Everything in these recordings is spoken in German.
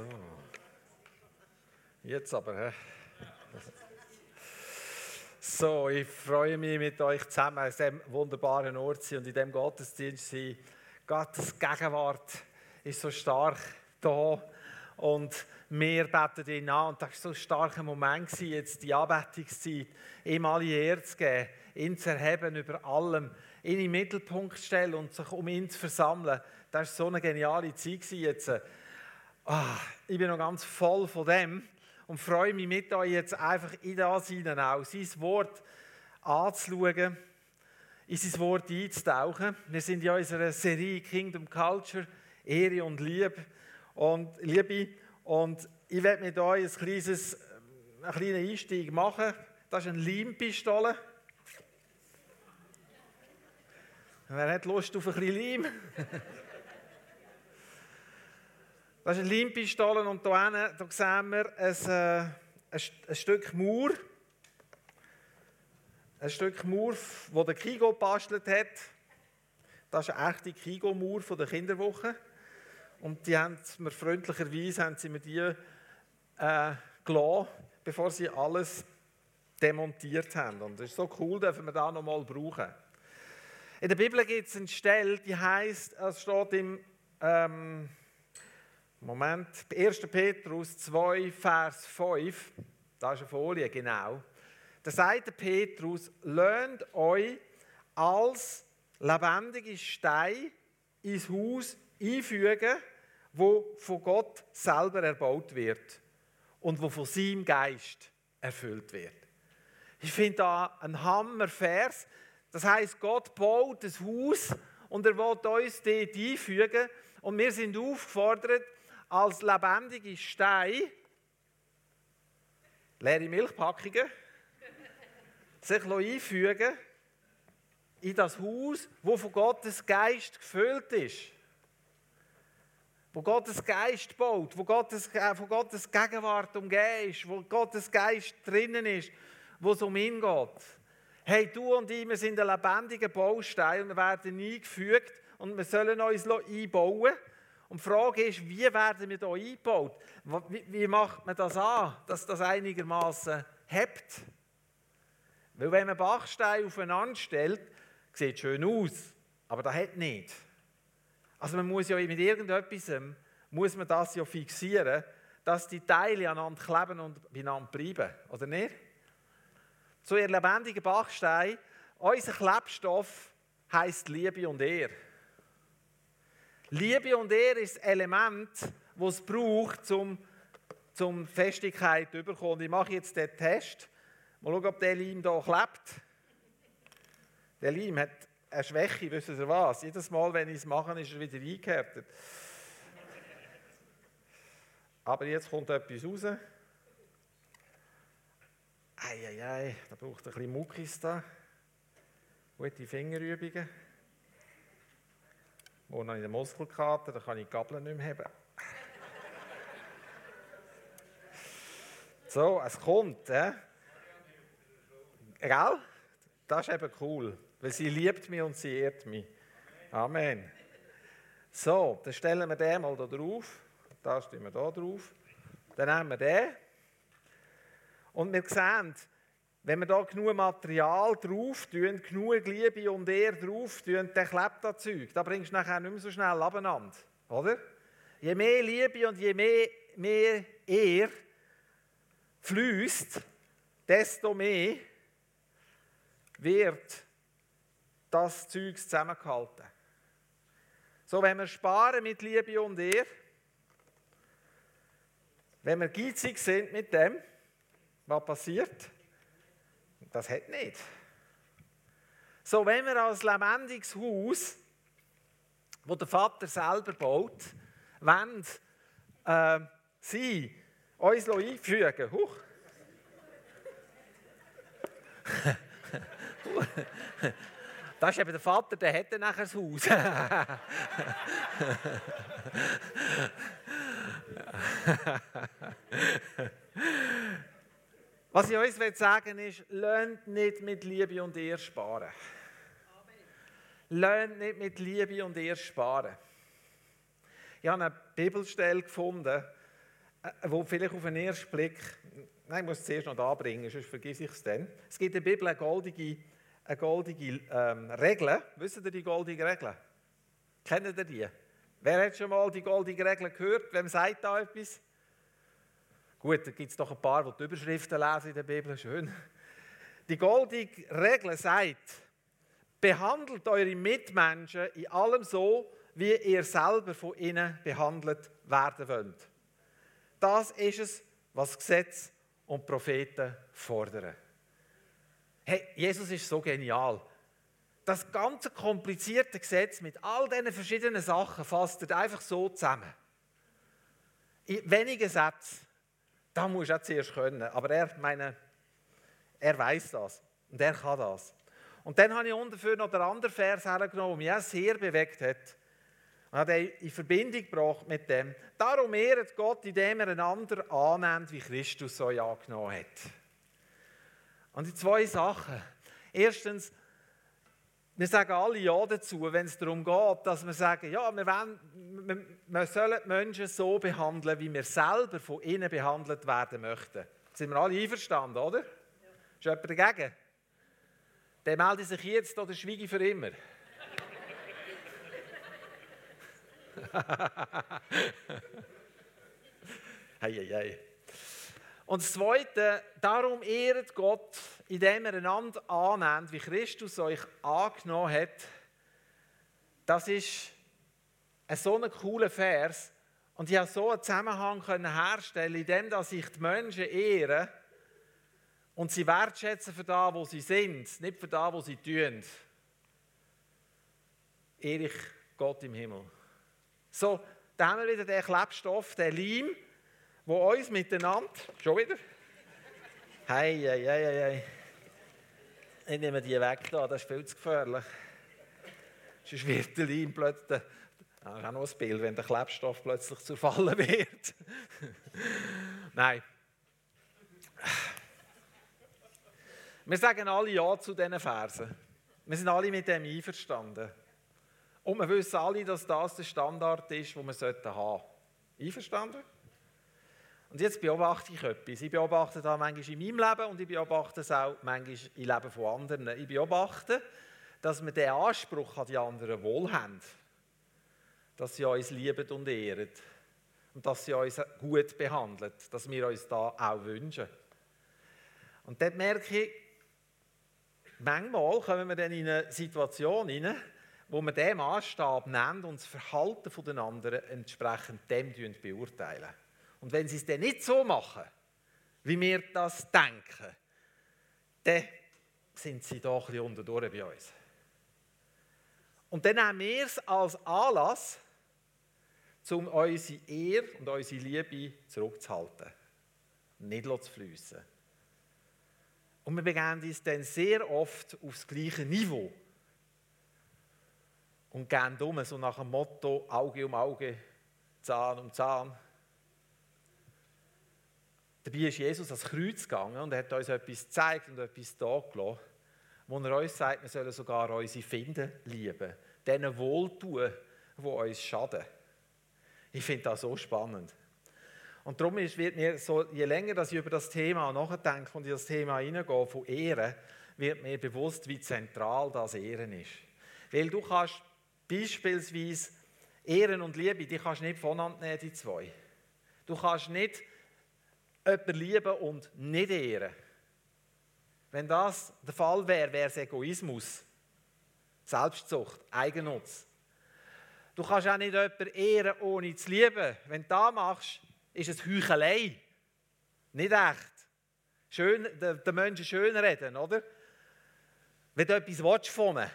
So. Jetzt aber, hä? So, ich freue mich mit euch zusammen an diesem wunderbaren Ort sein und in diesem Gottesdienst sein. Gottes Gegenwart ist so stark da und wir beten ihn an. Und das war so ein starker Moment, jetzt die Anbetungszeit, ihm alle Ehre zu geben, ihn zu erheben über allem, ihn in den Mittelpunkt zu stellen und sich um ihn zu versammeln. Das war so eine geniale Zeit jetzt. Ah, ich bin noch ganz voll von dem und freue mich mit euch jetzt einfach in das hinein auch, sein Wort anzuschauen, in sein Wort einzutauchen. Wir sind in unserer Serie Kingdom Culture, Ehre und Liebe und Liebe und ich werde mit euch ein kleines, einen kleinen Einstieg machen. Das ist eine Leimpistole. Wer hat Lust auf ein bisschen Leim? Das ist eine Leimpistole und hier hinten, da sehen wir ein, äh, ein, ein Stück Mauer. Ein Stück Mauer, das der Kigo gebastelt hat. Das ist eine echte Kigo-Mauer von der Kinderwoche. Und die haben mir freundlicherweise haben sie mir die äh, gelassen, bevor sie alles demontiert haben. Und das ist so cool, dürfen wir da nochmal brauchen. In der Bibel gibt es eine Stelle, die heißt, es steht im ähm, Moment, 1. Petrus 2, Vers 5, da ist eine Folie, genau. Da sagt der Petrus, lernt euch als lebendige Stein ins Haus einfügen, wo von Gott selber erbaut wird und wo von seinem Geist erfüllt wird. Ich finde da ein Hammervers. Das heißt, Gott baut das Haus und er will uns dort einfügen und wir sind aufgefordert, als lebendige Steine, leere Milchpackungen, sich einfügen in das Haus, wo von Gottes Geist gefüllt ist. Wo Gottes Geist baut, wo Gottes, äh, von Gottes Gegenwart umgeben ist, wo Gottes Geist drinnen ist, wo es um ihn geht. Hey, du und ich, wir sind ein lebendiger Baustein und wir werden eingefügt und wir sollen uns einbauen und die Frage ist, wie werden wir hier eingebaut? Wie, macht man das an, dass das einigermaßen hebt? Weil wenn man Bachsteine aufeinander stellt, sieht es schön aus, aber das hat nicht. Also man muss ja mit irgendetwas, ähm, muss man das ja fixieren, dass die Teile aneinander kleben und beieinander bleiben, oder nicht? So ihr lebendigen Bachstein, unser Klebstoff heißt Liebe und Ehre. Liebe und Ehre ist das Element, das es braucht, um, um Festigkeit zu bekommen. Ich mache jetzt den Test. Mal schauen, ob der Leim hier klebt. Der Leim hat eine Schwäche, wissen Sie was? Jedes Mal, wenn ich es mache, ist er wieder eingehärtet. Aber jetzt kommt etwas raus. Eieiei, da braucht ein bisschen Muckis da. Gute Fingerübungen. Wo habe ich den Muskelkater, da kann ich die Gabel nicht mehr haben. So, es kommt. Äh? Gell? Das ist eben cool, weil sie liebt mich und sie ehrt mich. Amen. So, dann stellen wir den mal da drauf. Da stellen wir da drauf. Dann nehmen wir den. Und wir sehen, wenn wir da genug Material drauf tun, genug Liebe und Ehre drauf tun, dann klebt das Zeug. Da bringst du nachher nicht mehr so schnell abeinander. Oder? Je mehr Liebe und je mehr, mehr Ehre fließt, desto mehr wird das Zeug zusammengehalten. So, wenn wir sparen mit Liebe und Ehre, wenn wir geizig sind mit dem, was passiert? Das hat nicht. So, wenn wir als lebendiges Haus, wo der Vater selber baut, wollen äh, sie uns einfügen, Huch. Das ist eben der Vater, der hätte nachher das Haus. Was ich euch sagen will, ist, lernt nicht mit Liebe und Ehre sparen. Lernt nicht mit Liebe und Ehre sparen. Ich habe eine Bibelstelle gefunden, äh, wo vielleicht auf den ersten Blick, nein, ich muss es zuerst noch da bringen, sonst vergesse ich es dann. Es gibt in der Bibel eine goldige, eine goldige ähm, Regel. Wisst ihr die goldige Regel? Kennt ihr die? Wer hat schon mal die goldige Regel gehört? Wem sagt da etwas? Gut, da gibt es doch ein paar, die die Überschriften lesen in der Bibel. Schön. Die goldige Regel sagt, behandelt eure Mitmenschen in allem so, wie ihr selber von ihnen behandelt werden wollt. Das ist es, was Gesetz und Propheten fordern. Hey, Jesus ist so genial. Das ganze komplizierte Gesetz mit all diesen verschiedenen Sachen fasst er einfach so zusammen. In wenigen Sätzen. Da muss du auch zuerst können. Aber er, meine, er weiß das. Und er kann das. Und dann habe ich ungefähr noch den anderen Vers hergenommen, der mich auch sehr bewegt hat. Und hat in Verbindung gebracht mit dem. Darum ehret Gott, indem er einander annimmt, wie Christus euch angenommen hat. Und die zwei Sachen. Erstens, wir sagen alle Ja dazu, wenn es darum geht, dass wir sagen, ja, wir, wollen, wir, sollen die Menschen so behandeln, wie wir selber von ihnen behandelt werden möchten. Sind wir alle einverstanden, oder? Ja. Ist jemand dagegen? Der meldet sich jetzt oder schweige für immer. hei, hei, hei. Und das Zweite, darum ehret Gott, indem er einander annimmt, wie Christus euch angenommen hat. Das ist ein so ein cooler Vers. Und ich habe so einen Zusammenhang herstellen, indem ich die Menschen ehre und sie wertschätzen für das, wo sie sind, nicht für das, was sie tun. Ehre Gott im Himmel. So, da haben wir wieder den Klebstoff, den Leim, wo uns miteinander, schon wieder, hei, hei, hei, hei. Ich nehme die weg da, das ist viel zu gefährlich. Sonst wird der Leim plötzlich, das ist auch noch ein Bild, wenn der Klebstoff plötzlich zu fallen wird. Nein. Wir sagen alle Ja zu diesen Versen. Wir sind alle mit dem einverstanden. Und wir wissen alle, dass das der Standard ist, den wir haben sollten. Einverstanden? Und jetzt beobachte ich etwas. Ich beobachte das manchmal in meinem Leben und ich beobachte es auch manchmal im Leben von anderen. Ich beobachte, dass wir den Anspruch an die anderen wohl haben. Dass sie uns lieben und ehren. Und dass sie uns gut behandeln. Dass wir uns da auch wünschen. Und dort merke ich, manchmal kommen wir dann in eine Situation hinein, wo wir diesen Maßstab nehmen und das Verhalten der anderen entsprechend dem beurteilen. Und wenn sie es dann nicht so machen, wie wir das denken, dann sind sie doch ein bisschen unterdurch bei uns. Und dann nehmen wir es als Anlass, um unsere Ehre und unsere Liebe zurückzuhalten. Nicht zu. Und wir begeben uns dann sehr oft aufs gleiche Niveau und gehen um, so nach dem Motto Auge um Auge, Zahn um Zahn. Dabei ist Jesus ans Kreuz gegangen und er hat uns etwas gezeigt und etwas da gelassen, wo er uns sagt, wir sollen sogar unsere Finden lieben, denen wohltun, die uns schaden. Ich finde das so spannend. Und darum wird mir so, je länger dass ich über das Thema nachdenke und in das Thema hineingehe, von Ehren, wird mir bewusst, wie zentral das Ehren ist. Weil du kannst Beispielsweise Ehren und Liebe, die kannst du nicht voneinander nehmen, die zwei. Du kannst nicht jemanden lieben und nicht ehren. Wenn das der Fall wäre, wäre es Egoismus, Selbstzucht, Eigennutz. Du kannst auch nicht jemanden ehren, ohne zu lieben. Wenn du das machst, ist es Heuchelei. Nicht echt. Schön, den Menschen schön reden, oder? Wenn du etwas von ihnen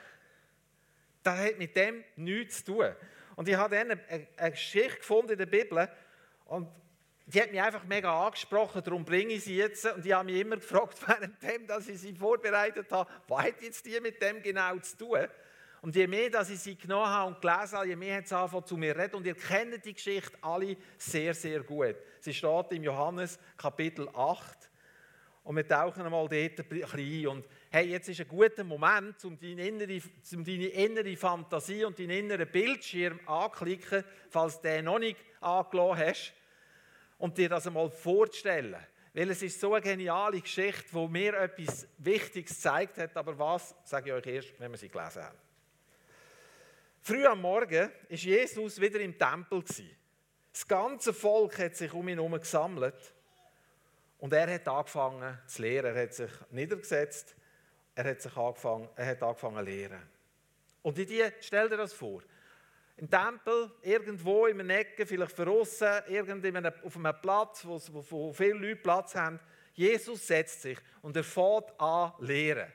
das hat mit dem nichts zu tun. Und ich habe dann eine, eine Geschichte gefunden in der Bibel und die hat mich einfach mega angesprochen, darum bringe ich sie jetzt. Und ich habe mich immer gefragt, währenddem, dass ich sie vorbereitet habe, was hat jetzt die mit dem genau zu tun? Und je mehr, dass ich sie genommen habe und gelesen habe, je mehr hat sie angefangen zu mir reden. Und ihr kennt die Geschichte alle sehr, sehr gut. Sie steht im Johannes Kapitel 8. Und wir tauchen einmal dort ein bisschen ein. Und hey, jetzt ist ein guter Moment, um deine innere, um deine innere Fantasie und deinen inneren Bildschirm anzuklicken, falls du den noch nicht angelassen hast. Und dir das einmal vorzustellen. Weil es ist so eine geniale Geschichte, wo mir etwas Wichtiges gezeigt hat. Aber was, sage ich euch erst, wenn wir sie gelesen haben. Früh am Morgen ist Jesus wieder im Tempel. Das ganze Volk hat sich um ihn herum gesammelt. Und er hat angefangen zu lehren. Er hat sich niedergesetzt. Er hat, sich angefangen, er hat angefangen zu lehren. Und in die, stell dir das vor, im Tempel, irgendwo in einer Ecke, vielleicht verrissen, irgendwo auf einem Platz, wo, wo, viele Leute Platz haben. Jesus setzt sich und er fährt an lehren.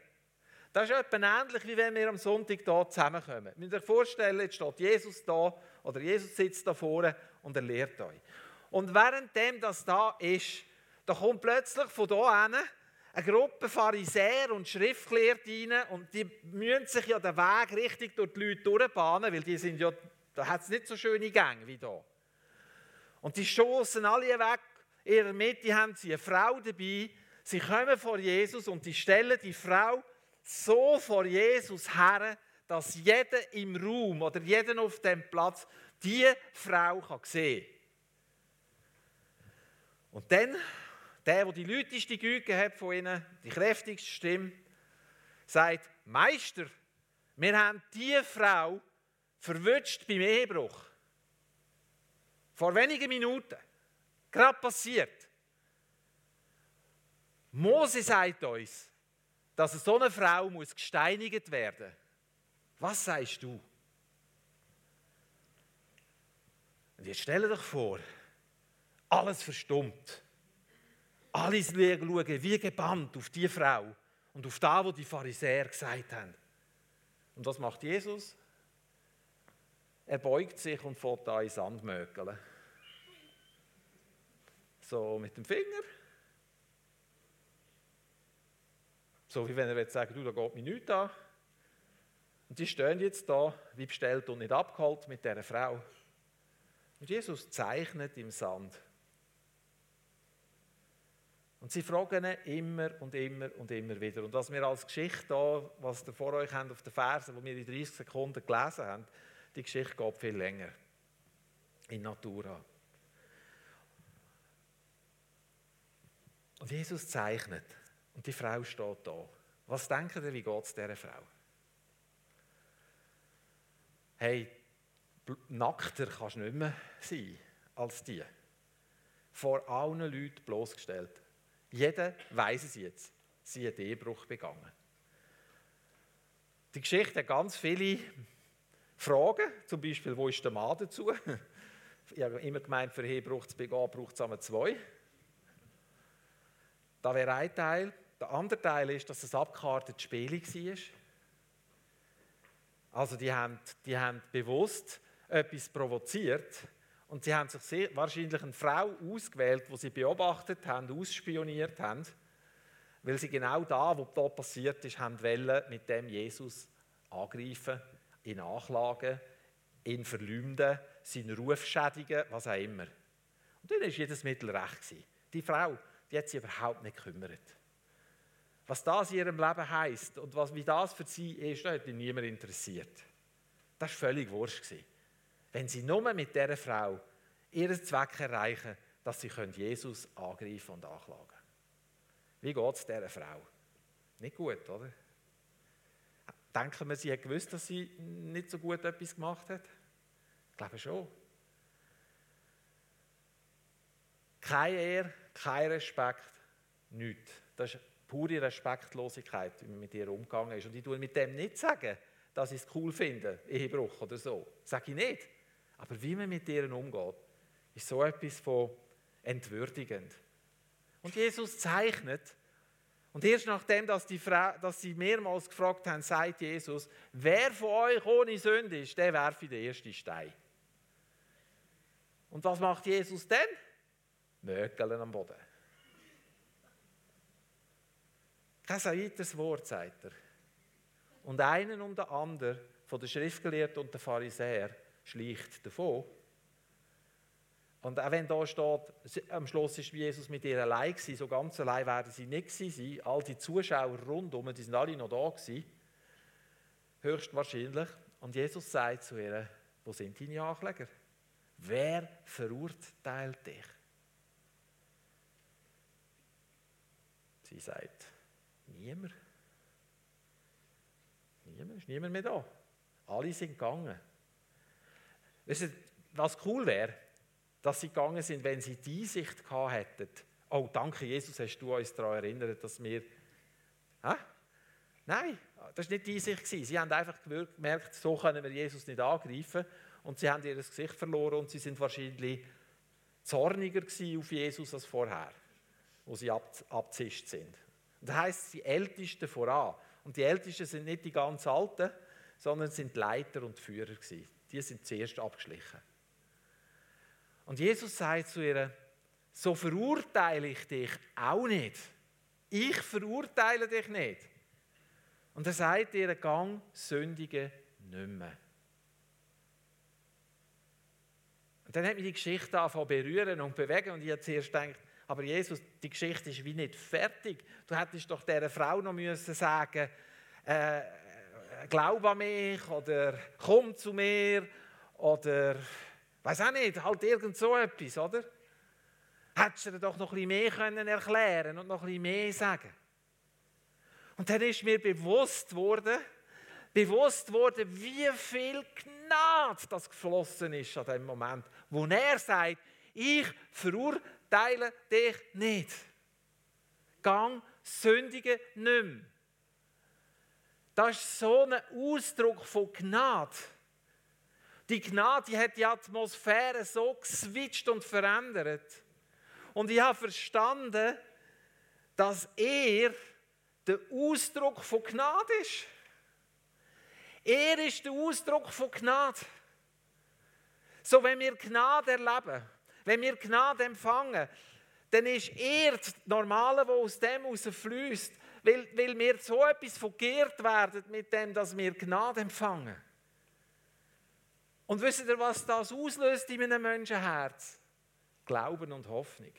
Das ist etwa ähnlich, wie wenn wir am Sonntag hier zusammenkommen. Ihr müsst euch vorstellen, jetzt steht Jesus da oder Jesus sitzt da vorne und er lehrt euch. Und währenddem das da ist, da kommt plötzlich von hier hin eine Gruppe Pharisäer und Schriftgelehrte rein und die müssen sich ja den Weg richtig durch die Leute durchbahnen, weil die sind ja, da hat es nicht so schöne Gänge wie da. Und die stoßen alle weg. In ihrer Mitte haben sie eine Frau dabei. Sie kommen vor Jesus und die stellen die Frau so vor Jesus her, dass jeder im Raum oder jeder auf dem Platz die Frau kann sehen kann. Und dann der, der die lauteste Güte hat von ihnen, die kräftigste Stimme, sagt, Meister, wir haben diese Frau verwünscht beim Ehebruch. Vor wenigen Minuten. Gerade passiert. Mose sagt uns, dass so eine Frau muss gesteinigt werden muss. Was sagst du? Und jetzt stell dir vor, alles verstummt. Alle schauen wie gebannt auf die Frau und auf das, was die Pharisäer gesagt haben. Und was macht Jesus? Er beugt sich und fährt da in Sand mögeln. So mit dem Finger. So wie wenn er jetzt sagt, du, da geht mir nichts an. Und die stehen jetzt da, wie bestellt und nicht abgeholt mit dieser Frau. Und Jesus zeichnet im Sand. Und sie fragen ihn immer und immer und immer wieder. Und was wir als Geschichte da, was ihr vor euch habt auf den Versen, die wir in 30 Sekunden gelesen haben, die Geschichte geht viel länger. In Natura. Und Jesus zeichnet. Und die Frau steht da. Was denken ihr, wie geht es dieser Frau? Hey, nackter kannst du nicht mehr sein als die. Vor allen Leuten bloßgestellt. Jeder weiß es jetzt. Sie hat Ehebruch begangen. Die Geschichte hat ganz viele Fragen, zum Beispiel, wo ist der Mann dazu? Ich habe immer gemeint, für Ehebruch zu begehen, braucht es einmal zwei. Da wäre ein Teil. Der andere Teil ist, dass es abgekartet Spiel war. Also die haben, die haben bewusst etwas provoziert, und sie haben sich sehr, wahrscheinlich eine Frau ausgewählt, die sie beobachtet haben, ausspioniert haben, weil sie genau da, wo da passiert ist, haben wollen, mit dem Jesus angreifen, ihn anklagen, ihn verleumden, seinen Ruf schädigen, was auch immer. Und dann war jedes Mittel recht. Gewesen. Die Frau, die hat sich überhaupt nicht gekümmert. Was das in ihrem Leben heisst und was, wie das für sie ist, das hat ihn niemand interessiert. Das war völlig wurscht. Gewesen wenn sie nur mit dieser Frau ihren Zweck erreichen, dass sie Jesus angreifen und anklagen können. Wie geht es dieser Frau? Nicht gut, oder? Denken wir, sie hat gewusst, dass sie nicht so gut etwas gemacht hat? Ich glaube schon. Kein Ehr, kein Respekt, nichts. Das ist pure Respektlosigkeit, wie man mit ihr umgegangen ist. Und ich tue mit dem nicht sagen, dass ich es cool finde, Ehebruch oder so. Das sage ich nicht. Aber wie man mit ihnen umgeht, ist so etwas von entwürdigend. Und Jesus zeichnet, und erst nachdem, dass, die Frau, dass sie mehrmals gefragt haben, sagt Jesus, wer von euch ohne Sünde ist, der werfe den ersten Stein. Und was macht Jesus denn? Mögeln am Boden. Kein weiteres Wort, sagt er. Und einen um den anderen, von den Schriftgelehrten und den Pharisäern, schleicht davon. Und auch wenn da steht, am Schluss ist Jesus mit ihr allein gewesen, so ganz allein werden sie nicht gewesen sein. All die Zuschauer rundum, die sind alle noch da gewesen, höchstwahrscheinlich. Und Jesus sagt zu ihr, wo sind deine Ankläger? Wer verurteilt dich? Sie sagt, niemand. Niemand ist niemand mehr da. Alle sind gegangen. Weißt du, was cool wäre, dass sie gegangen sind, wenn sie die Sicht gehabt hätten. Oh, danke Jesus, hast du uns daran erinnert, dass wir... Hä? Nein, das war nicht die Sicht. Sie haben einfach gemerkt, so können wir Jesus nicht angreifen. Und sie haben ihr Gesicht verloren und sie sind wahrscheinlich zorniger auf Jesus als vorher, wo sie abzischt sind. Das heisst, die Ältesten voran. Und die Ältesten sind nicht die ganz Alten, sondern sind Leiter und Führer gewesen. Die sind zuerst abgeschlichen. Und Jesus sagt zu ihr, so verurteile ich dich auch nicht. Ich verurteile dich nicht. Und er sagt ihr, Gang sündige nicht mehr. Und dann hat mich die Geschichte angefangen berühren und bewegen und ich habe zuerst gedacht, aber Jesus, die Geschichte ist wie nicht fertig. Du hättest doch dieser Frau noch müssen sagen, äh, glaub an mich oder komm zu mir oder weiß auch nicht, halt irgend so etwas, oder? Hättest du dir doch noch ein bisschen mehr können erklären und noch ein bisschen mehr sagen. Und dann ist mir bewusst worden, bewusst worden, wie viel Gnade das geflossen ist an dem Moment, wo er sagt, ich verurteile teile dich nicht. Gang sündige nicht mehr. Das ist so ein Ausdruck von Gnade. Die Gnade hat die Atmosphäre so geswitcht und verändert. Und ich habe verstanden, dass er der Ausdruck von Gnade ist. Er ist der Ausdruck von Gnade. So, wenn wir Gnade erleben, wenn wir Gnade empfangen, dann ist er das Normale, was aus dem herausfließt, weil, weil wir so etwas verkehrt werden mit dem, dass wir Gnade empfangen. Und wisst ihr, was das auslöst in einem Menschenherz? Glauben und Hoffnung.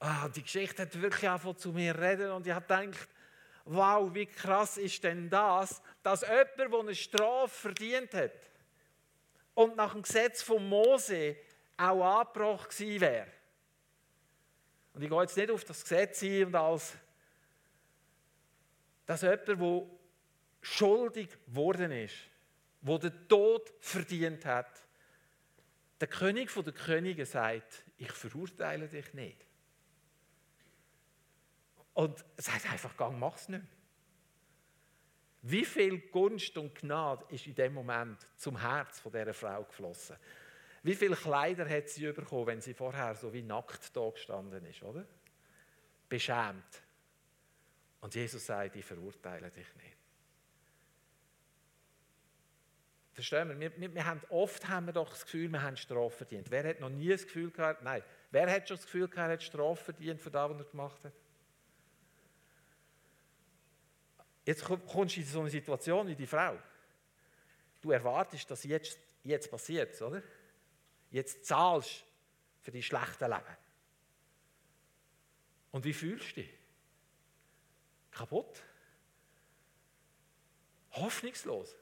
Ah, die Geschichte hat wirklich angefangen zu mir reden und ich habe gedacht, wow, wie krass ist denn das, dass jemand, der eine Strafe verdient hat, und nach dem Gesetz von Mose auch angebracht gewesen wäre. Und ich gehe jetzt nicht auf das Gesetz ein und als dass jemand, der schuldig geworden ist, der den Tod verdient hat, der König der Könige sagt, ich verurteile dich nicht. Und sagt einfach, gang, mach's nicht. Wie viel Gunst und Gnade ist in dem Moment zum Herz von dieser Frau geflossen? Wie viele Kleider hat sie bekommen, wenn sie vorher so wie nackt da gestanden ist, oder? Beschämt. Und Jesus sagt, ich verurteile dich nicht. Verstehen wir? Wir, wir, haben, oft haben wir doch das Gefühl, wir haben Strafe verdient. Wer hat noch nie das Gefühl gehabt, nein, wer hat schon das Gefühl gehabt, er hat Strafe verdient für das, was er gemacht hat? Jetzt kommst du in so eine Situation wie die Frau. Du erwartest, dass jetzt, jetzt passiert, oder? Jetzt zahlst für die schlechte Leben. Und wie fühlst du dich? Kaputt? Hoffnungslos?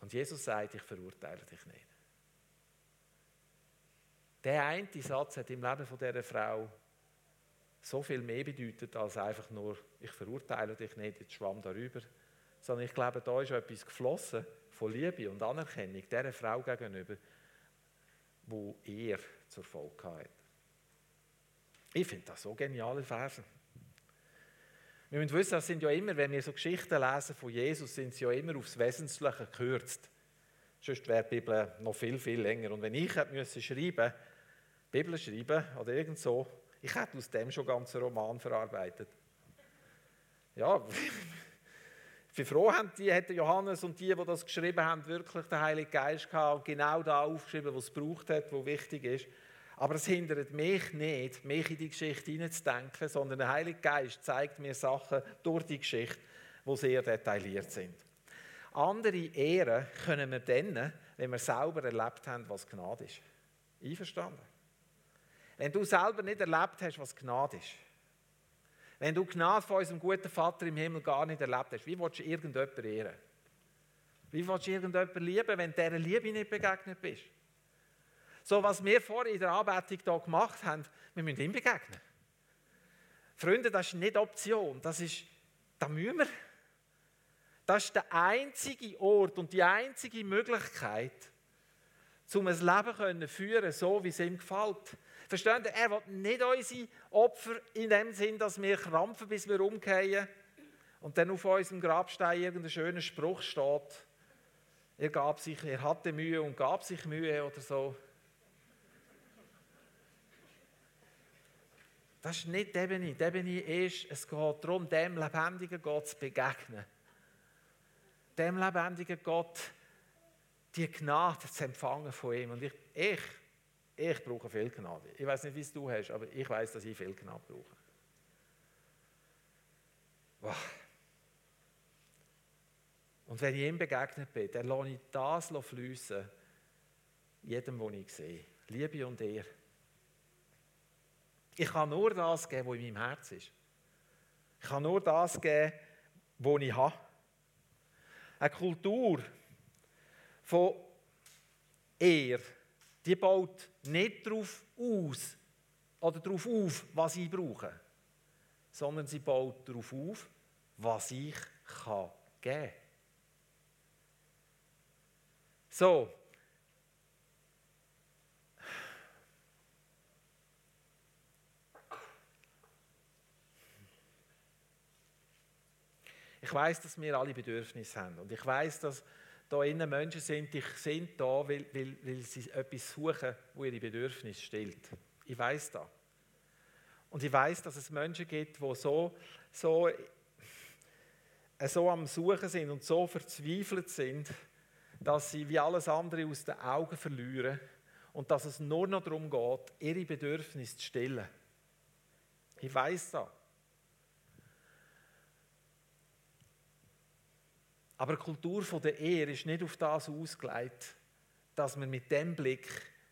Und Jesus sagt, ich verurteile dich nicht. Der eine Satz hat im Leben von dieser Frau so viel mehr bedeutet als einfach nur, ich verurteile dich nicht, jetzt schwamm darüber. Sondern ich glaube, da ist etwas geflossen von Liebe und Anerkennung dieser Frau gegenüber, wo er zur Folge hat. Ich finde das so geniale Verse. Wir müssen wissen, das sind ja immer, wenn wir so Geschichten lesen von Jesus, sind sie ja immer aufs Wesentliche gekürzt. Sonst wäre die Bibel noch viel, viel länger. Und wenn ich hätte schreiben, Bibel schreiben oder irgend so, ich hätte aus dem schon ganzen Roman verarbeitet. Ja, wie froh haben die, hätte Johannes und die, die das geschrieben haben, wirklich den Heiligen Geist gehabt und genau da aufgeschrieben, was es braucht hat, was wichtig ist. Aber es hindert mich nicht, mich in die Geschichte hineinzudenken, sondern der Heilige Geist zeigt mir Sachen durch die Geschichte, die sehr detailliert sind. Andere Ehren können wir dann, wenn wir selber erlebt haben, was Gnade ist. Einverstanden? Wenn du selber nicht erlebt hast, was Gnade ist, wenn du Gnade von unserem guten Vater im Himmel gar nicht erlebt hast, wie willst du irgendjemanden ehren? Wie willst du irgendjemanden lieben, wenn dieser Liebe nicht begegnet bist? So, was wir vorhin in der Anbetung hier gemacht haben, wir müssen ihm begegnen. Freunde, das ist nicht Option, das ist, da müssen wir. Das ist der einzige Ort und die einzige Möglichkeit, um ein Leben zu führen, so wie es ihm gefällt. Verstehen Sie? Er will nicht unsere Opfer in dem Sinn, dass wir krampfen, bis wir umkehren und dann auf unserem Grabstein irgendein schöner Spruch steht. Er gab sich, er hatte Mühe und gab sich Mühe oder so. Das ist nicht die Ebene. Ebene ist, es geht darum, dem lebendigen Gott zu begegnen. Dem lebendigen Gott die Gnade zu empfangen von ihm. Und ich, ich, ich brauche viel Gnade. Ich weiß nicht, wie es du hast, aber ich weiß, dass ich viel Gnade brauche. Wow. Und wenn ich ihm begegnet bin, dann lasse ich das fließen, jedem, den ich sehe. Liebe und Ehre. Ich kann nur das geben, was in meinem Herz ist. Ich kann nur das geben, was ich habe. Eine Kultur von Ehre, die baut nicht darauf aus oder darauf auf, was ich brauche, sondern sie baut darauf auf, was ich kann geben kann. So, Ich weiß, dass wir alle Bedürfnisse haben. Und ich weiß, dass da innen Menschen sind, die sind da, weil, weil, weil sie etwas suchen, wo ihre Bedürfnisse stillt. Ich weiß das. Und ich weiß, dass es Menschen gibt, die so, so, äh, so am Suchen sind und so verzweifelt sind, dass sie wie alles andere aus den Augen verlieren und dass es nur noch darum geht, ihre Bedürfnisse zu stillen. Ich weiß das. Aber die Kultur der Ehe ist nicht auf das ausgelegt, dass wir mit dem Blick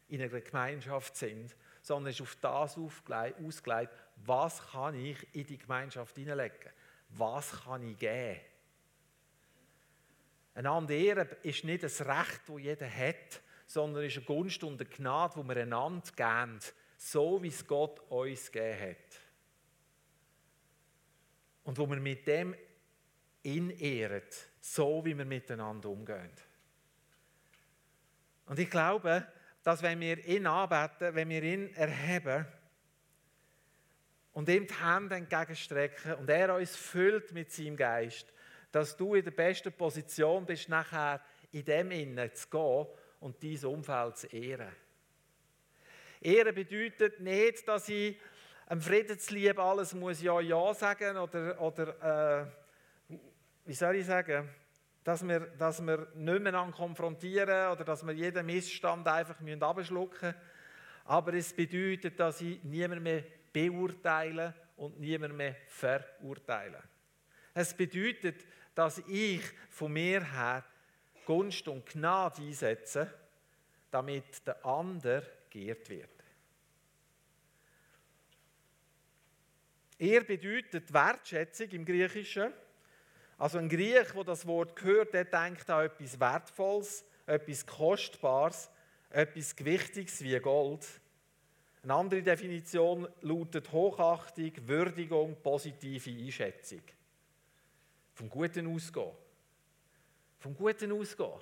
in einer Gemeinschaft sind, sondern ist auf das ausgelegt, was kann ich in die Gemeinschaft hineinlegen? Was kann ich geben? Einander ehren ist nicht ein Recht, das jeder hat, sondern ist eine Gunst und eine Gnade, die wir einander geben, so wie es Gott uns gegeben hat. Und wo wir mit dem ihn ehren, so wie wir miteinander umgehen. Und ich glaube, dass wenn wir ihn anbeten, wenn wir ihn erheben und ihm die Hände entgegenstrecken und er uns füllt mit seinem Geist, dass du in der besten Position bist, nachher in dem Innen zu gehen und dieses Umfeld zu ehren. Ehren bedeutet nicht, dass ich einem Friedenslieb alles muss ja ja sagen oder, oder äh, wie soll ich sagen, dass wir, dass wir nicht mehr konfrontieren oder dass wir jeden Missstand einfach abschlucken müssen. Aber es bedeutet, dass ich niemand mehr beurteile und niemand mehr verurteile. Es bedeutet, dass ich von mir her Gunst und Gnade einsetze, damit der andere geehrt wird. Er bedeutet Wertschätzung im Griechischen. Also ein Griech, der das Wort hört, der denkt an etwas Wertvolles, etwas Kostbares, etwas Gewichtiges wie Gold. Eine andere Definition lautet Hochachtung, Würdigung, positive Einschätzung. Vom Guten ausgehen. Vom Guten ausgehen.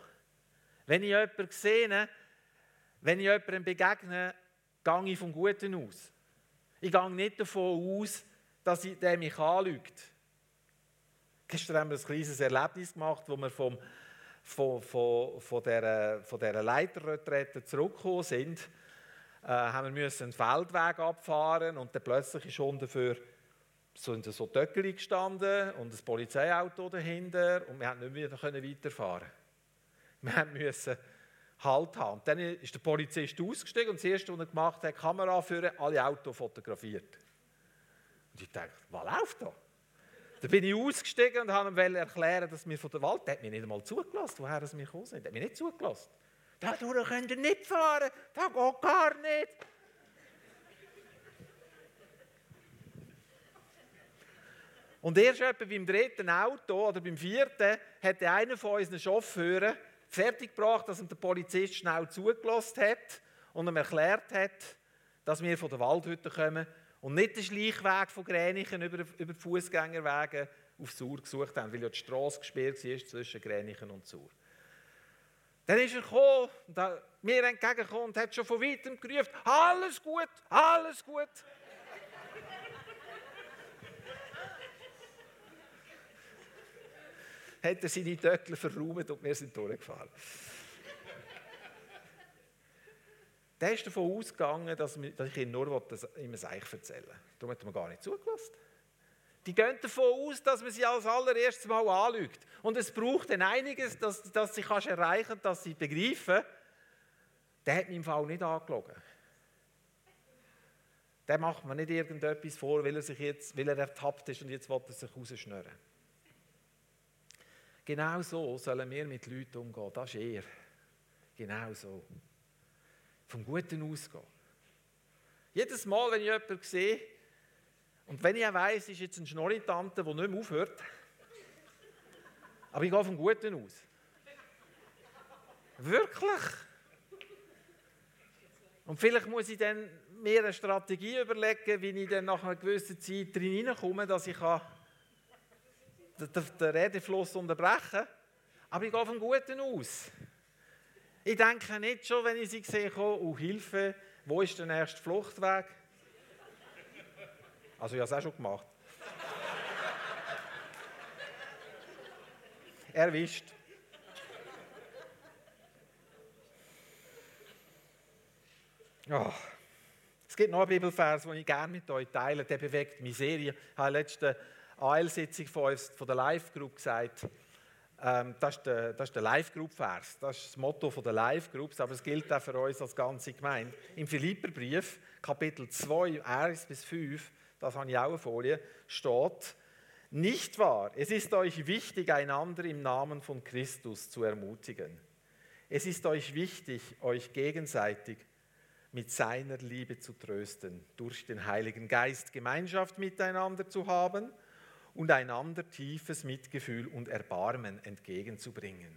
Wenn ich jemanden sehe, wenn ich jemandem begegne, gehe ich vom Guten aus. Ich gehe nicht davon aus, dass der mich anlügt. Gestern haben wir ein kleines Erlebnis gemacht, wo wir vom, von, von, von, dieser, von dieser Leiterretrette zurückgekommen sind. Äh, haben wir müssen einen Feldweg abfahren und dann plötzlich ist unten für sind so Töckeli gestanden und ein Polizeiauto dahinter und wir konnten nicht mehr weiterfahren. Wir mussten Halt haben. Und dann ist der Polizist ausgestiegen und das Erste, was er gemacht hat, Kamera führen, alle Autos fotografiert. Und ich dachte, was läuft da? Dann bin ich ausgestiegen und habe ihm erklären, dass wir von der Wald, der hat mich nicht einmal zugelassen, woher wir gekommen sind. Der hat mich nicht zugelassen. Da könnt ihr nicht fahren, da geht gar nicht. Und erst etwa beim dritten Auto oder beim vierten hat einer von unseren Chauffeuren fertiggebracht, dass ihm der Polizist schnell zugelassen hat und ihm erklärt hat, dass wir von der Waldhütte kommen und nicht den Schleichweg von Gränichen über, über die Fußgängerwege auf Sur gesucht haben, weil ja die Straße gesperrt war zwischen Gränichen und Sur. Dann ist er gekommen, mir entgegengekommen und hat schon von weitem gerufen, alles gut, alles gut. hat er seine Töckler verräumt und wir sind durchgefahren. Der ist davon ausgegangen, dass ich ihm nur im Seich erzählen will. Darum hat er mir gar nicht zugelassen. Die gehen davon aus, dass man sie als allererstes Mal anlügt. Und es braucht dann einiges, dass, dass sie kannst erreichen dass sie begreifen, der hat mich im Fall nicht angelogen. Der macht mir nicht irgendetwas vor, weil er, sich jetzt, weil er ertappt ist und jetzt will er sich rausschnurren. Genau so sollen wir mit Leuten umgehen. Das ist er. Genau so. Vom Guten ausgehen. Jedes Mal, wenn ich jemanden sehe, und wenn ich auch weiss, ist jetzt ein Schnorritante, der nicht mehr aufhört, aber ich gehe vom Guten aus. Wirklich. Und vielleicht muss ich dann mir eine Strategie überlegen, wie ich dann nach einer gewissen Zeit hineinkomme, dass ich den Redefluss unterbrechen kann. Aber ich gehe vom Guten aus. Ich denke nicht schon, wenn ich sie sehe, oh Hilfe, wo ist der nächste Fluchtweg? Also ich habe es auch schon gemacht. Erwischt. Oh. Es gibt noch einen Bibelvers, den ich gerne mit euch teile. Der bewegt mich sehr. Ich habe in der letzten AL-Sitzung von, von der Live-Group gesagt, ähm, das ist der, der Live-Group-Vers. Das ist das Motto der Live-Groups, aber es gilt auch für uns als ganze Gemeinde. Im Philipperbrief, Kapitel 2, 1 bis 5, das habe ich auch eine Folie, steht, nicht wahr, es ist euch wichtig, einander im Namen von Christus zu ermutigen. Es ist euch wichtig, euch gegenseitig mit seiner Liebe zu trösten, durch den Heiligen Geist Gemeinschaft miteinander zu haben und einander tiefes Mitgefühl und Erbarmen entgegenzubringen.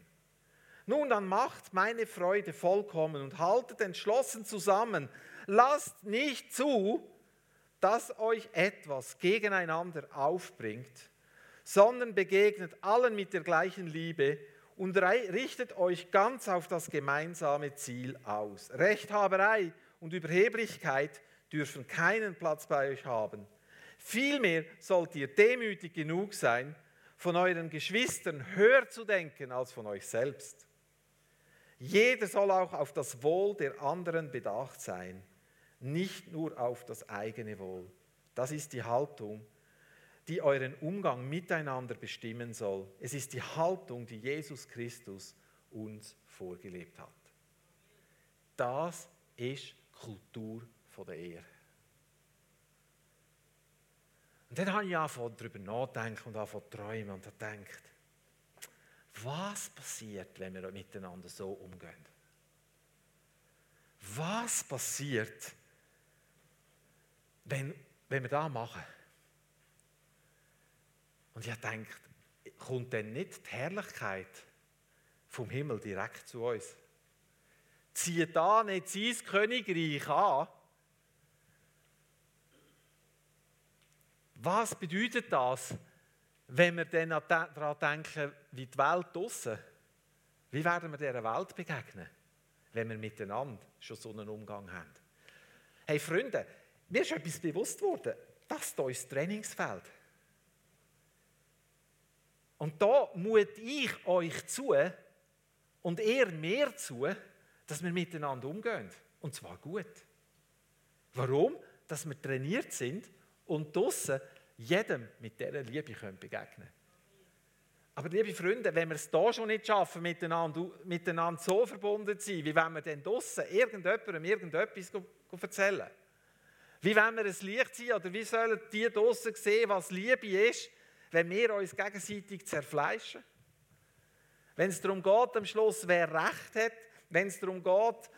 Nun, dann macht meine Freude vollkommen und haltet entschlossen zusammen. Lasst nicht zu, dass euch etwas gegeneinander aufbringt, sondern begegnet allen mit der gleichen Liebe und richtet euch ganz auf das gemeinsame Ziel aus. Rechthaberei und Überheblichkeit dürfen keinen Platz bei euch haben. Vielmehr sollt ihr demütig genug sein, von euren Geschwistern höher zu denken als von euch selbst. Jeder soll auch auf das Wohl der anderen bedacht sein nicht nur auf das eigene Wohl. Das ist die Haltung, die euren Umgang miteinander bestimmen soll. Es ist die Haltung, die Jesus Christus uns vorgelebt hat. Das ist Kultur der Ehe. Und dann habe ich angefangen darüber nachzudenken und angefangen zu träumen und gedacht, was passiert, wenn wir miteinander so umgehen? Was passiert, wenn, wenn wir das machen. Und ich denke, kommt denn nicht die Herrlichkeit vom Himmel direkt zu uns? Zieht da nicht sein Königreich an? Was bedeutet das, wenn wir dann daran denken, wie die Welt draussen, wie werden wir dieser Welt begegnen, wenn wir miteinander schon so einen Umgang haben? Hey Freunde, mir ist etwas bewusst worden. Das hier ist das Trainingsfeld. Und da mut ich euch zu und ihr mir zu, dass wir miteinander umgehen. Und zwar gut. Warum? Dass wir trainiert sind und draussen jedem mit dieser Liebe können begegnen Aber liebe Freunde, wenn wir es hier schon nicht schaffen, miteinander, miteinander so verbunden zu sein, wie wenn wir dann draussen irgendjemandem irgendetwas erzählen. Wie wollen wir ein Licht sein oder wie sollen die draußen sehen, was Liebe ist, wenn wir uns gegenseitig zerfleischen? Wenn es darum geht, am Schluss, wer Recht hat, wenn es darum geht,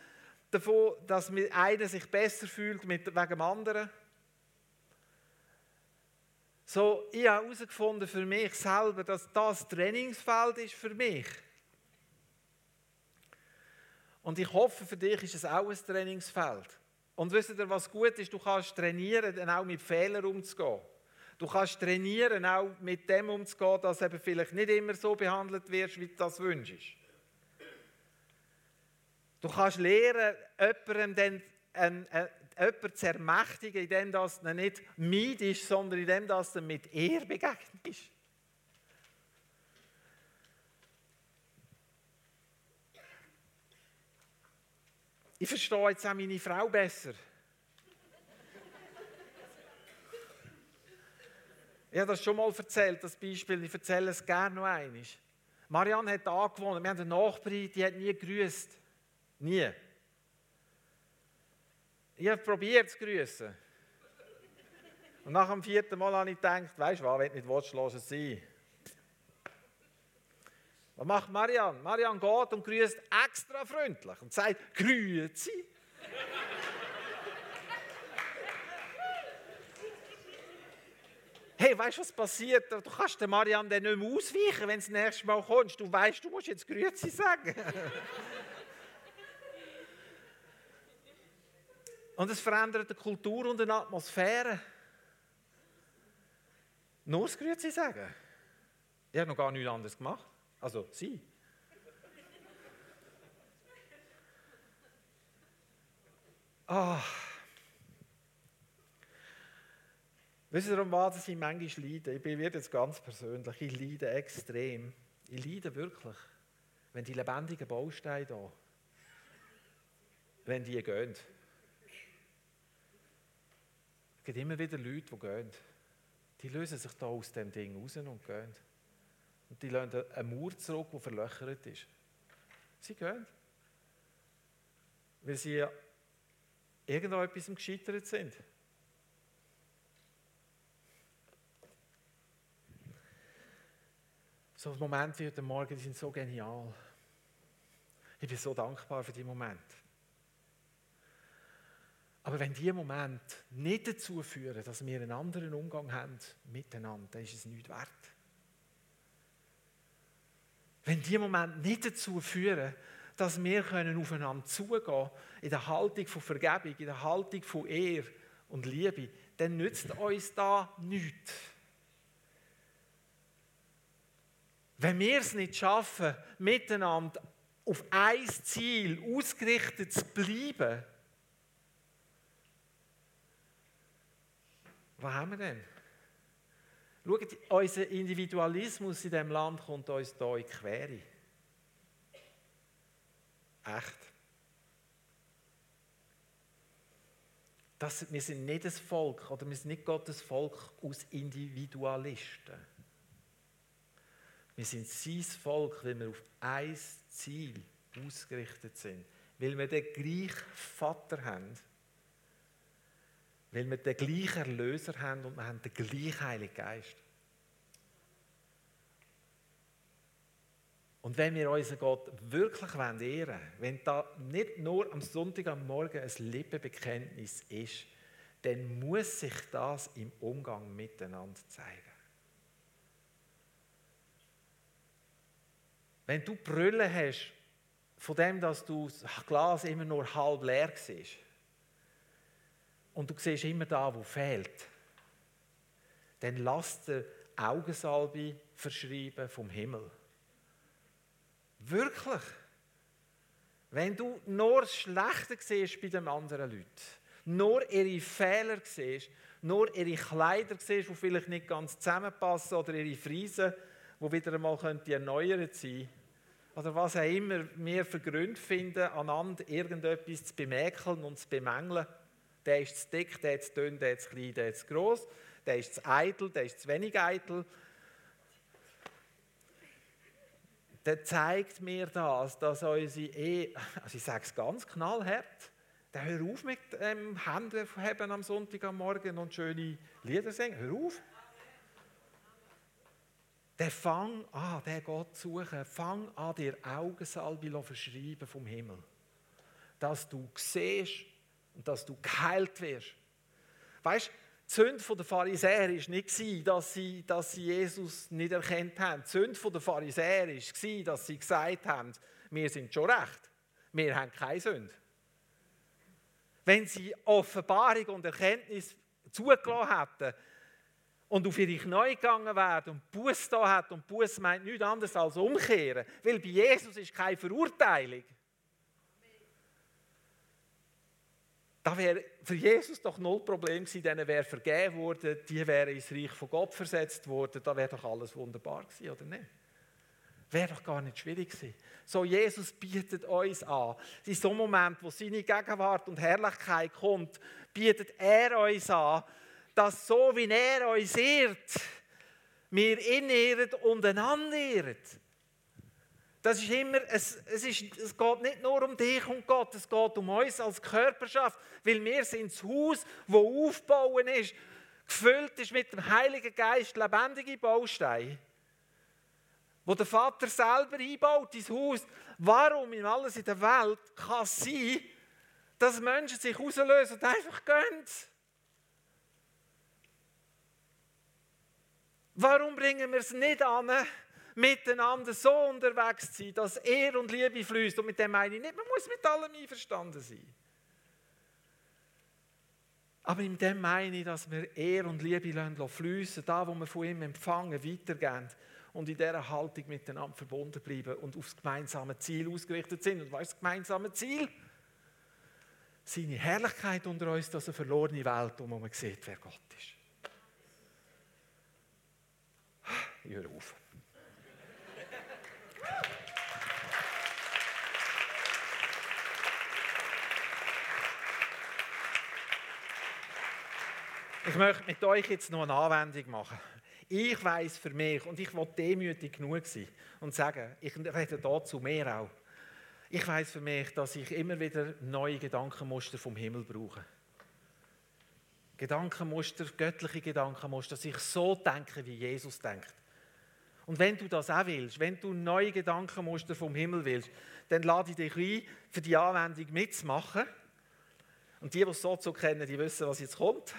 davon, dass einer sich besser fühlt wegen dem anderen. So, ich habe herausgefunden für mich selber, dass das Trainingsfeld ist für mich. Und ich hoffe, für dich ist es auch ein Trainingsfeld. Und wisst ihr, was gut ist? Du kannst trainieren, auch mit Fehlern umzugehen. Du kannst trainieren, auch mit dem umzugehen, dass eben vielleicht nicht immer so behandelt wirst, wie du das wünschst. Du kannst lernen, jemandem dann ein, ein, jemanden zu ermächtigen, indem du nicht meidest, sondern indem du mit Ehr begegnest. Ich verstehe jetzt auch meine Frau besser. Ich habe das schon mal erzählt, das Beispiel. Ich erzähle es gerne noch einmal. Marianne hat angewohnt. Wir haben eine Nachbarin, die hat nie grüßt. Nie. Ich habe probiert zu grüßen. Und nach dem vierten Mal habe ich gedacht, weißt du was, wenn nicht willst, sein. Was macht Marianne? Marianne geht und grüßt extra freundlich und sagt, grüezi. hey, weißt du, was passiert? Du kannst der Marianne dann nicht mehr ausweichen, wenn du das nächste Mal kommst. Du weißt, du musst jetzt grüezi sagen. Und es verändert die Kultur und die Atmosphäre. Nur das Grüezi sagen. Ich habe noch gar nichts anderes gemacht. Also sie. Ah. Wisst ihr, um was ich manchmal leide? Ich bin jetzt ganz persönlich. Ich leide extrem. Ich leide wirklich, wenn die lebendigen Bausteine da, wenn die gehen. Gibt immer wieder Leute, die gehen. Die lösen sich da aus dem Ding raus und gehen. Und die lassen eine Mauer zurück, die verlöchert ist. Sie gehen. Weil sie irgendwo etwas gescheitert sind. So Momente wie heute Morgen, die sind so genial. Ich bin so dankbar für die Momente. Aber wenn diese Momente nicht dazu führen, dass wir einen anderen Umgang haben miteinander, dann ist es nicht wert. Wenn diese Momente nicht dazu führen, dass wir können aufeinander zugehen können, in der Haltung von Vergebung, in der Haltung von Ehr und Liebe, dann nützt uns da nichts. Wenn wir es nicht schaffen, miteinander auf ein Ziel ausgerichtet zu bleiben, was haben wir denn? Schaut, unser Individualismus in diesem Land kommt uns hier in die Quere. Echt. Das, wir sind nicht das Volk oder wir sind nicht Gottes Volk aus Individualisten. Wir sind sein Volk, weil wir auf ein Ziel ausgerichtet sind. Weil wir den gleichen Vater haben. Weil wir den gleichen Erlöser haben und wir haben den gleichen Heiligen Geist. Und wenn wir unseren Gott wirklich ehren wollen, wenn da nicht nur am Sonntag am Morgen ein Lippenbekenntnis ist, dann muss sich das im Umgang miteinander zeigen. Wenn du Brüllen hast, von dem, dass du das Glas immer nur halb leer siehst, und du siehst immer da, wo fehlt, dann lass dir Augensalbe verschreiben vom Himmel. Wirklich. Wenn du nur das Schlechte siehst bei den anderen Leuten, nur ihre Fehler siehst, nur ihre Kleider siehst, die vielleicht nicht ganz zusammenpassen, oder ihre Friesen, die wieder einmal erneuert sein oder was auch immer wir für Gründe finden, aneinander irgendetwas zu bemäkeln und zu bemängeln. Der ist zu dick, der ist zu dünn, der ist zu klein, der ist zu gross, der ist zu eitel, der ist zu wenig eitel. Der zeigt mir das, dass unsere Ehe, also ich sage es ganz knallhart, der hör auf mit ähm, Hände am Sonntag am Morgen und schöne Lieder singen. Hör auf. Der fang an, der Gott suchen, fang an, dir Augensalbe verschreiben vom Himmel. Dass du siehst und dass du geheilt wirst. Weißt du, die Sünde der Pharisäer war nicht, dass sie, dass sie Jesus nicht erkannt haben. Die Sünde der Pharisäer war, dass sie gesagt haben, wir sind schon recht. wir haben keine Sünde. Wenn sie Offenbarung und Erkenntnis zugelassen hätten und auf ihre Knie gegangen wären und Buß da hat und Buß meint nichts anderes als umkehren, weil bei Jesus ist keine Verurteilung. Da wäre für Jesus doch null Problem gewesen, denen wäre vergeben worden, die wären ins Reich von Gott versetzt worden, da wäre doch alles wunderbar gewesen, oder nicht? Wäre doch gar nicht schwierig gewesen. So, Jesus bietet uns an. In so einem Moment, wo seine Gegenwart und Herrlichkeit kommt, bietet er uns an, dass so wie er uns ehrt, wir ihn ehren und einander ehren. Das ist immer, es, es, ist, es geht nicht nur um dich und Gott, es geht um uns als Körperschaft, weil wir sind das Haus, das aufbauen ist, gefüllt ist mit dem Heiligen Geist, lebendige Bausteine wo der Vater selber einbaut ins Haus. Warum in alles in der Welt kann es sein, dass Menschen sich rauslösen und einfach gehen? Warum bringen wir es nicht an, miteinander so unterwegs zu sein, dass er und Liebe fließt? Und mit dem meine ich nicht, man muss mit allem einverstanden sein. Aber in dem meine ich, dass wir Ehr und Liebe fließen, da, wo wir von ihm empfangen, weitergehen und in dieser Haltung miteinander verbunden bleiben und aufs gemeinsame Ziel ausgerichtet sind. Und was ist das gemeinsame Ziel? Seine Herrlichkeit unter uns, dass eine verlorene Welt, wo man sieht, wer Gott ist. Ich höre auf. Ich möchte mit euch jetzt noch eine Anwendung machen. Ich weiß für mich und ich will demütig genug sein und sagen, ich rede da zu mir auch. Ich weiß für mich, dass ich immer wieder neue Gedankenmuster vom Himmel brauche. Gedankenmuster, göttliche Gedankenmuster, dass ich so denke, wie Jesus denkt. Und wenn du das auch willst, wenn du neue Gedankenmuster vom Himmel willst, dann lade ich dich ein, für die Anwendung mitzumachen. Und die, die es so zu kennen, die wissen, was jetzt kommt.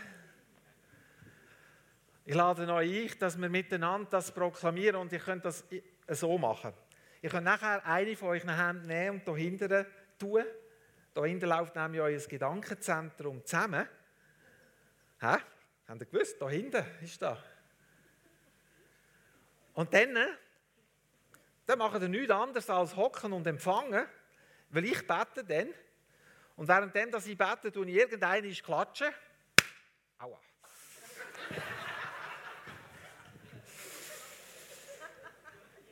Ich lade euch ein, dass wir miteinander das proklamieren und ihr könnt das so machen. Ihr könnt nachher eine von euch nehmen und hier hinten tun. Da hinten läuft nämlich euer Gedankenzentrum zusammen. Hä? Habt ihr gewusst? Da hinten ist da. Und dann, dann macht ihr nichts anderes als hocken und empfangen, weil ich bete dann. Und während dass ich bete, tue ich irgendeinen klatschen.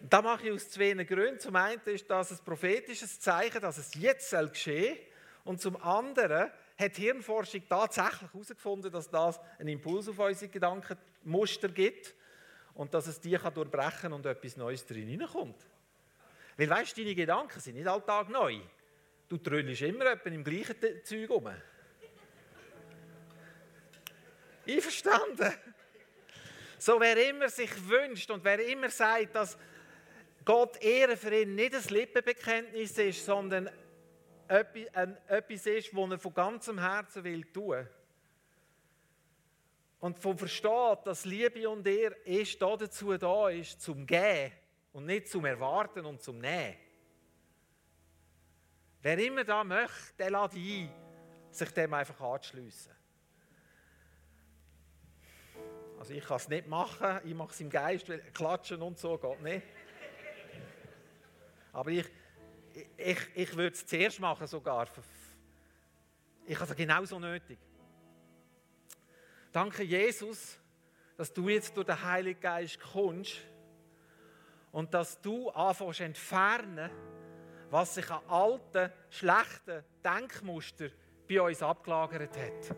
Das mache ich aus zwei Gründen. Zum einen ist das ein prophetisches Zeichen, dass es jetzt geschehen soll. Und zum anderen hat Hirnforschung tatsächlich herausgefunden, dass das einen Impuls auf unsere Gedankenmuster gibt und dass es die kann durchbrechen und etwas Neues drin hineinkommt. Weil weißt du, deine Gedanken sind nicht alltag neu. Du tröllst immer etwa im gleichen Zeug um. Einverstanden? So, wer immer sich wünscht und wer immer sagt, dass Gott Ehre für ihn nicht ein Lippenbekenntnis ist, sondern etwas ist, was er von ganzem Herzen will tun. Und von versteht, dass Liebe und Ehre erst dazu da ist, zum Gehen und nicht zum Erwarten und zum Nehmen. Wer immer da möchte, der lädt ein, sich dem einfach anzuschliessen. Also ich kann es nicht machen, ich mache es im Geist, weil klatschen und so geht nicht. Aber ich, ich, ich würde es zuerst machen sogar. Ich habe es genauso nötig. Danke Jesus, dass du jetzt durch den Heiligen Geist kommst und dass du anfängst entfernen, was sich an alten, schlechten Denkmustern bei uns abgelagert hat.